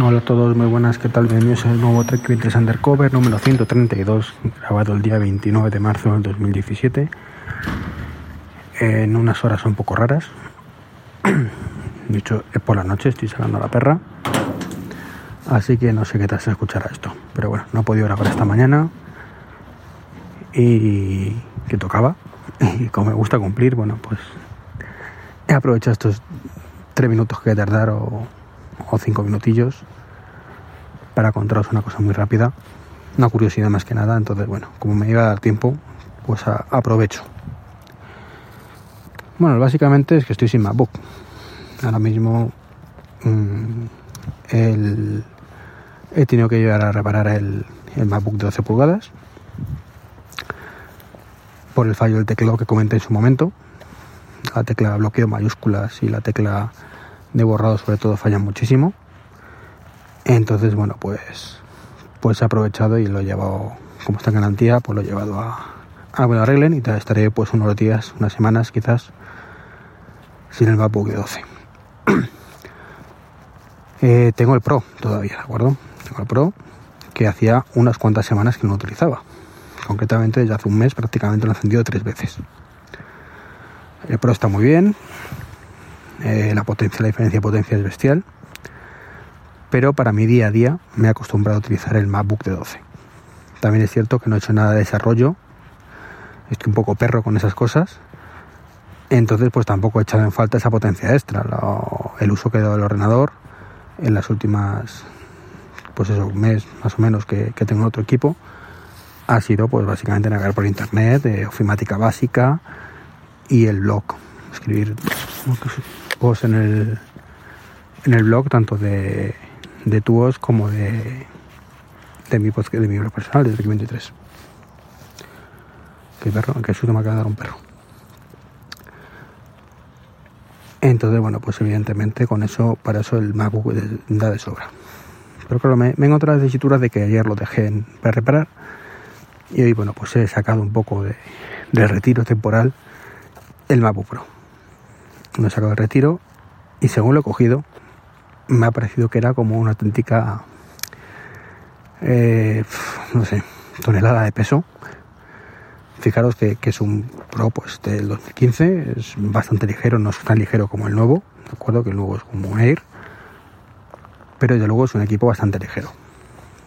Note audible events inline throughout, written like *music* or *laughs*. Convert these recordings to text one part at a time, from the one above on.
Hola a todos, muy buenas, ¿qué tal? Bienvenidos al nuevo Trek 20 Undercover número 132, grabado el día 29 de marzo del 2017, en unas horas un poco raras. *clears throat* De hecho, es por la noche, estoy sacando a la perra, así que no sé qué tal se escuchará esto. Pero bueno, no he podido grabar esta mañana y que tocaba. *laughs* Y como me gusta cumplir, bueno, pues he aprovechado estos tres minutos que a tardar o cinco minutillos para contaros una cosa muy rápida, una curiosidad más que nada, entonces bueno, como me iba a dar tiempo, pues aprovecho. Bueno, básicamente es que estoy sin MacBook. Ahora mismo mm, he tenido que llegar a reparar el, el MacBook de 12 pulgadas por el fallo del teclado que comenté en su momento. La tecla bloqueo mayúsculas y la tecla de borrado sobre todo fallan muchísimo. Entonces, bueno, pues pues he aprovechado y lo he llevado, como está en garantía, pues lo he llevado a, a que arreglen y estaré pues unos días, unas semanas quizás, sin el MacBook de 12. *clears throat* Eh, tengo el Pro todavía, ¿de acuerdo? Tengo el Pro que hacía unas cuantas semanas que no utilizaba. Concretamente desde hace un mes prácticamente lo he encendido tres veces. El Pro está muy bien, eh, la potencia, la diferencia de potencia es bestial. Pero para mi día a día me he acostumbrado a utilizar el MacBook de 12. También es cierto que no he hecho nada de desarrollo. Estoy un poco perro con esas cosas. Entonces, pues tampoco he echado en falta esa potencia extra. el uso que he dado del ordenador en las últimas, pues eso, un mes más o menos que, tengo otro equipo, ha sido pues básicamente navegar por internet, de ofimática básica y el blog. Escribir en el, en el blog, tanto de, de tuos como de, de mi de mi blog personal, desde 23. Que perro, que susto me acaba de dar un perro. Entonces, bueno, pues evidentemente con eso, para eso el MacBook da de sobra. Pero claro, me, me encontrado las de que ayer lo dejé en, para reparar y hoy, bueno, pues he sacado un poco de, de retiro temporal el MacBook Pro lo he sacado de retiro y según lo he cogido, me ha parecido que era como una auténtica, eh, no tonelada de peso. Fijaros que, es un Pro pues, del 2015, es bastante ligero, no es tan ligero como el nuevo, de acuerdo que el nuevo es como un Air, pero desde luego es un equipo bastante ligero.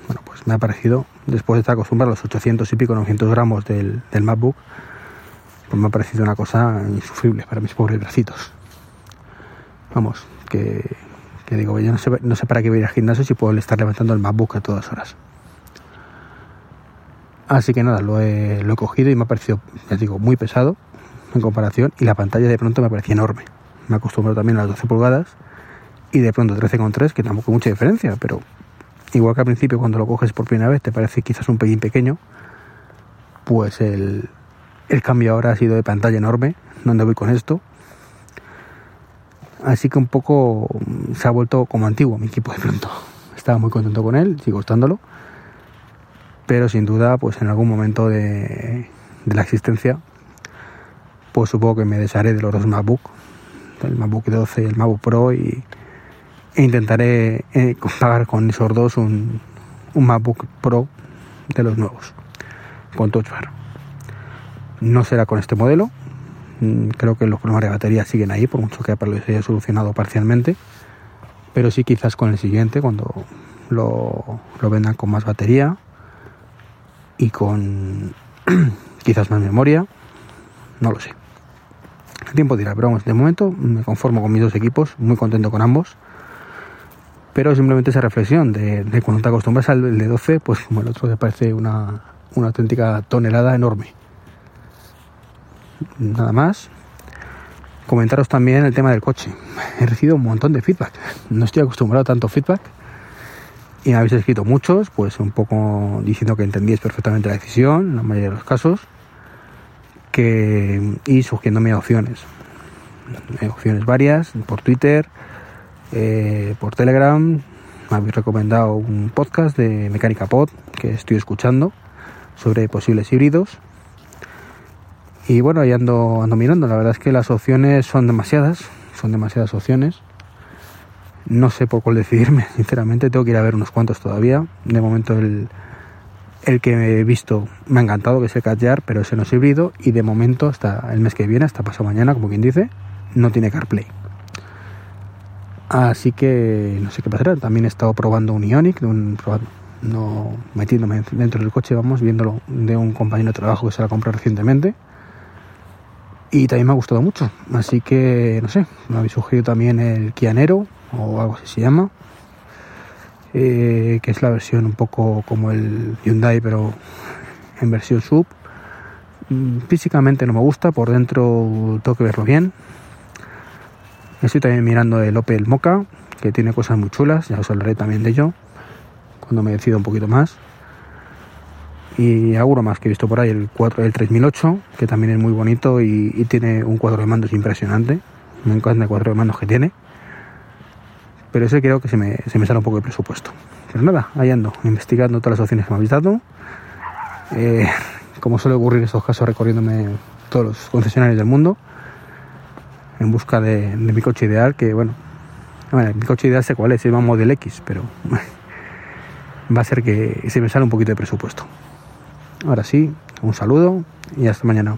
Bueno, pues me ha parecido, después de estar acostumbrado a los 800 y pico, 900 gramos del, del MacBook, pues me ha parecido una cosa insufrible para mis pobres bracitos. Vamos, que, digo, yo no sé, no sé para qué voy a ir al gimnasio si puedo estar levantando el MacBook a todas horas. Así que nada, lo he, lo he cogido y me ha parecido, ya digo, muy pesado en comparación y la pantalla de pronto me parecía enorme. Me he acostumbrado también a las 12 pulgadas y de pronto 13,3, que tampoco hay mucha diferencia, pero igual que al principio cuando lo coges por primera vez te parece quizás un pelín pequeño, pues el, el cambio ahora ha sido de pantalla enorme, donde voy con esto, Así que un poco mm, se ha vuelto como antiguo mi equipo de pronto. Estaba muy contento con él, sigo estándolo. Pero sin duda, pues en algún momento de, la existencia, pues supongo que me desharé de los dos MacBook, el MacBook 12 y el MacBook Pro, y, e intentaré eh, pagar con esos dos un, un MacBook Pro de los nuevos, con Touch Bar. No será con este modelo, creo que los problemas de batería siguen ahí, por mucho que lo haya solucionado parcialmente. Pero sí quizás con el siguiente, cuando lo, lo vendan con más batería y con *clears throat* quizás más memoria. No lo sé. El tiempo dirá, pero vamos, de momento me conformo con mis dos equipos, muy contento con ambos. Pero simplemente esa reflexión de, cuando te acostumbras al de 12, pues como el otro te parece una, una auténtica tonelada enorme nada más. Comentaros también el tema del coche. He recibido un montón de feedback. No estoy acostumbrado a tanto feedback. Y me habéis escrito muchos, pues un poco diciendo que entendíais perfectamente la decisión, en la mayoría de los casos. Que, y sugiriéndome opciones. Opciones varias, por Twitter, eh, por Telegram. Me habéis recomendado un podcast de Mecánica Pod que estoy escuchando sobre posibles híbridos y bueno, ahí ando, ando mirando. La verdad es que las opciones son demasiadas, son demasiadas opciones. No sé por cuál decidirme, *laughs* sinceramente. Tengo que ir a ver unos cuantos todavía. De momento el, el que he visto me ha encantado, que es el Catjar, pero ese no es híbrido. Y de momento, hasta el mes que viene, hasta pasado mañana, como quien dice, no tiene CarPlay. Así que no sé qué pasará. También he estado probando un Ionic, no metiéndome dentro del coche, vamos, viéndolo de un compañero de trabajo que se la compró recientemente. Y también me ha gustado mucho. Así que, no sé, me habéis sugerido también el Kianero, o algo así se llama. Eh, que es la versión un poco como el Hyundai, pero en versión sub. Mm, físicamente no me gusta, por dentro tengo que verlo bien. Estoy también mirando el Opel Mocha, que tiene cosas muy chulas, ya os hablaré también de ello cuando me decido un poquito más. Y alguno más que he visto por ahí, el, 4, el 3008, que también es muy bonito y, tiene un cuadro de mandos impresionante. Me encanta el cuadro de mandos que tiene. Pero ese creo que se me, se me sale un poco de presupuesto. Pero nada, ahí ando, investigando todas las opciones que me habéis dado. Eh, como suele ocurrir en estos casos, recorriéndome todos los concesionarios del mundo en busca de, mi coche ideal, que bueno, mi coche ideal sé cuál es, se llama Model X, pero *laughs* va a ser que se me sale un poquito de presupuesto. Ahora sí, un saludo y hasta mañana.